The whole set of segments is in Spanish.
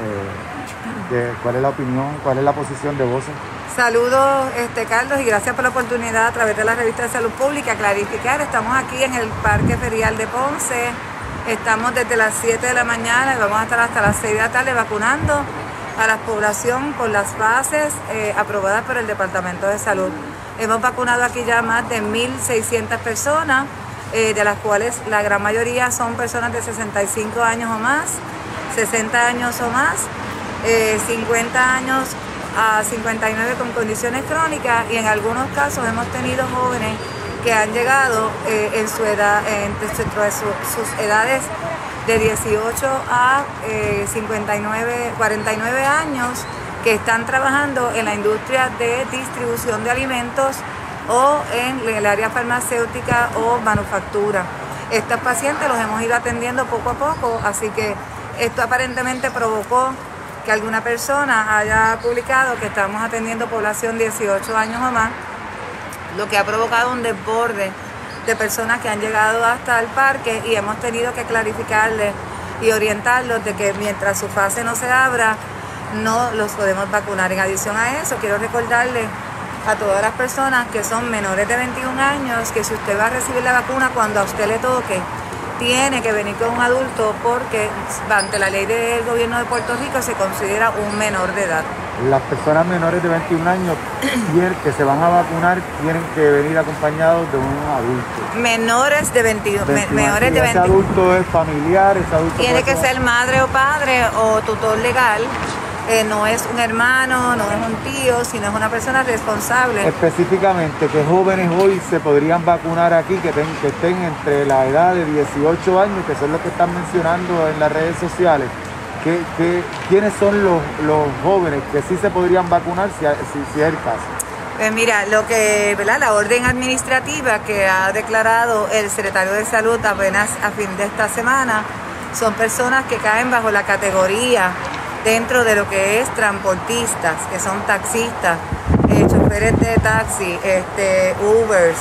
eh, ¿Cuál es la opinión, cuál es la posición de Voces? Saludos, este, Carlos, y gracias por la oportunidad a través de la revista de Salud Pública clarificar. Estamos aquí en el Parque Ferial de Ponce. Estamos desde las 7 de la mañana y vamos a estar hasta las 6 de la tarde vacunando a la población con las bases eh, aprobadas por el Departamento de Salud. Hemos vacunado aquí ya más de 1.600 personas, eh, de las cuales la gran mayoría son personas de 65 años o más 60 años o más, 50 eh, años a 59 con condiciones crónicas y en algunos casos hemos tenido jóvenes que han llegado eh, en su edad, entre sus edades de 18 a 59, eh, 49 años que están trabajando en la industria de distribución de alimentos o en el área farmacéutica o manufactura. Estos pacientes los hemos ido atendiendo poco a poco, así que esto aparentemente provocó que alguna persona haya publicado que estamos atendiendo población 18 años o más, lo que ha provocado un desborde de personas que han llegado hasta el parque y hemos tenido que clarificarles y orientarlos de que mientras su fase no se abra, no los podemos vacunar. En adición a eso, quiero recordarles a todas las personas que son menores de 21 años que si usted va a recibir la vacuna cuando a usted le toque, tiene que venir con un adulto porque ante la ley del gobierno de Puerto Rico se considera un menor de edad. Las personas menores de 21 años que se van a vacunar tienen que venir acompañados de un adulto. Menores de 21, menores de 21. Ese adulto es familiar, ese adulto tiene que ser madre o padre o tutor legal eh, no es un hermano, no es un tío, sino es una persona responsable. Específicamente, ¿qué jóvenes hoy se podrían vacunar aquí que, estén entre la edad de 18 años, que son los que están mencionando en las redes sociales? quiénes son los, jóvenes que sí se podrían vacunar si, si, es el caso? Pues mira, lo que, ¿verdad? La orden administrativa que ha declarado el secretario de Salud apenas a fin de esta semana son personas que caen bajo la categoría dentro de lo que es transportistas, que son taxistas, eh, choferes de taxi, este, Ubers,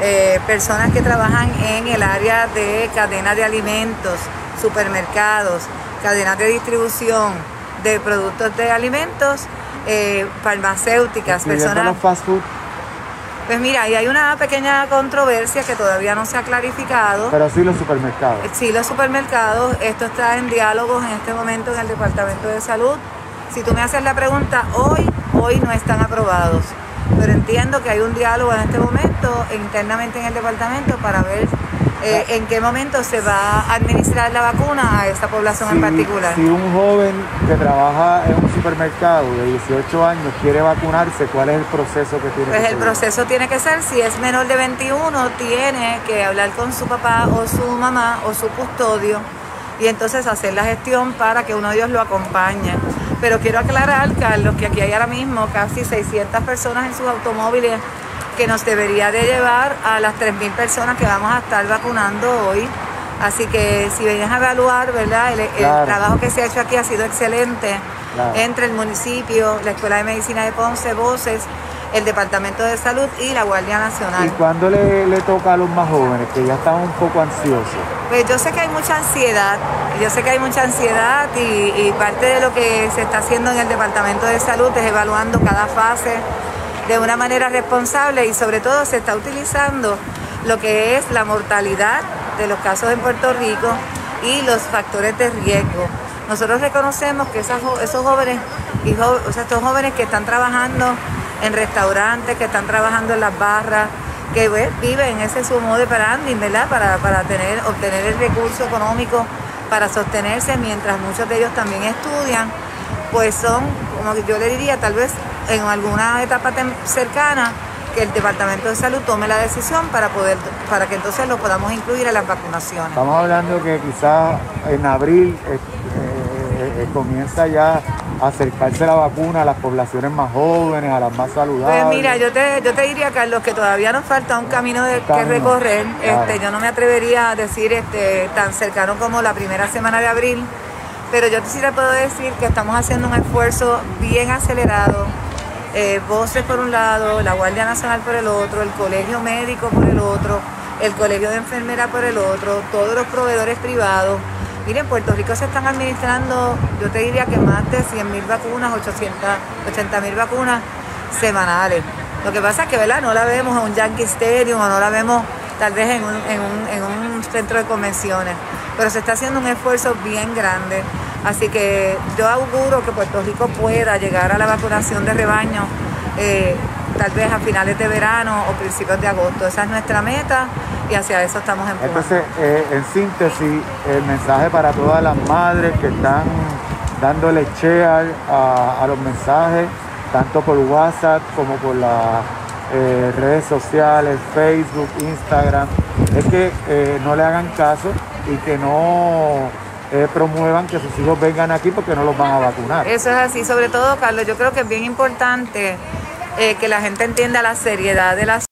eh, personas que trabajan en el área de cadena de alimentos, supermercados, cadenas de distribución de productos de alimentos, eh, farmacéuticas, personas... fast food pues mira, ahí hay una pequeña controversia que todavía no se ha clarificado. Pero sí los supermercados. Sí, los supermercados. Esto está en diálogos en este momento en el Departamento de Salud. Si tú me haces la pregunta, hoy, hoy no están aprobados. Pero entiendo que hay un diálogo en este momento internamente en el departamento para ver eh, en qué momento se va a administrar la vacuna a esta población en particular. Si un joven que trabaja en un supermercado de 18 años quiere vacunarse, ¿cuál es el proceso que tiene pues que el proceso tiene que ser, si es menor de 21, tiene que hablar con su papá o su mamá o su custodio y entonces hacer la gestión para que uno de ellos lo acompañe. Pero quiero aclarar, Carlos, que aquí hay ahora mismo casi 600 personas en sus automóviles que nos debería de llevar a las 3.000 personas que vamos a estar vacunando hoy. Así que si vienes a evaluar, ¿verdad? El, trabajo que se ha hecho aquí ha sido excelente entre el municipio, la Escuela de Medicina de Ponce, Voces, el Departamento de Salud y la Guardia Nacional. ¿Y cuándo le, toca a los más jóvenes que ya están un poco ansiosos? Pues yo sé que hay mucha ansiedad, yo sé que hay mucha ansiedad y, y parte de lo que se está haciendo en el Departamento de Salud es evaluando cada fase de una manera responsable y sobre todo se está utilizando lo que es la mortalidad de los casos en Puerto Rico y los factores de riesgo. Nosotros reconocemos que esos jóvenes y estos jóvenes que están trabajando en restaurantes, que están trabajando en las barras, que pues, viven ese sumo de paranding, ¿verdad? Para, para tener, obtener el recurso económico para sostenerse mientras muchos de ellos también estudian, pues son, como yo le diría, tal vez en alguna etapa cercana que el Departamento de Salud tome la decisión para poder para que entonces lo podamos incluir en las vacunaciones. Estamos hablando que quizás en abril eh, eh, comienza ya a acercarse la vacuna a las poblaciones más jóvenes, a las más saludables. Pues mira, yo te, yo te diría, Carlos, que todavía nos falta un camino de, que recorrer. Este, yo no me atrevería a decir este, tan cercano como la primera semana de abril, pero yo sí te puedo decir que estamos haciendo un esfuerzo bien acelerado. Eh, voces por un lado, la Guardia Nacional por el otro, el Colegio Médico por el otro, el Colegio de Enfermera por el otro, todos los proveedores privados. Miren, en Puerto Rico se están administrando, yo te diría que más de 100 mil vacunas, 880 mil vacunas semanales. Lo que pasa es que, ¿verdad? No la vemos en un Yankee Stadium o no la vemos tal vez en un, en un, en un centro de convenciones, pero se está haciendo un esfuerzo bien grande. Así que yo auguro que Puerto Rico pueda llegar a la vacunación de rebaño eh, tal vez a finales de verano o principios de agosto. Esa es nuestra meta y hacia eso estamos empujando. Entonces, eh, en síntesis, el mensaje para todas las madres que están dándole share a, los mensajes, tanto por WhatsApp como por las eh, redes sociales, Facebook, Instagram, es que no le hagan caso y que no promuevan que sus hijos vengan aquí porque no los van a vacunar. Eso es así, sobre todo, Carlos, yo creo que es bien importante que la gente entienda la seriedad del asunto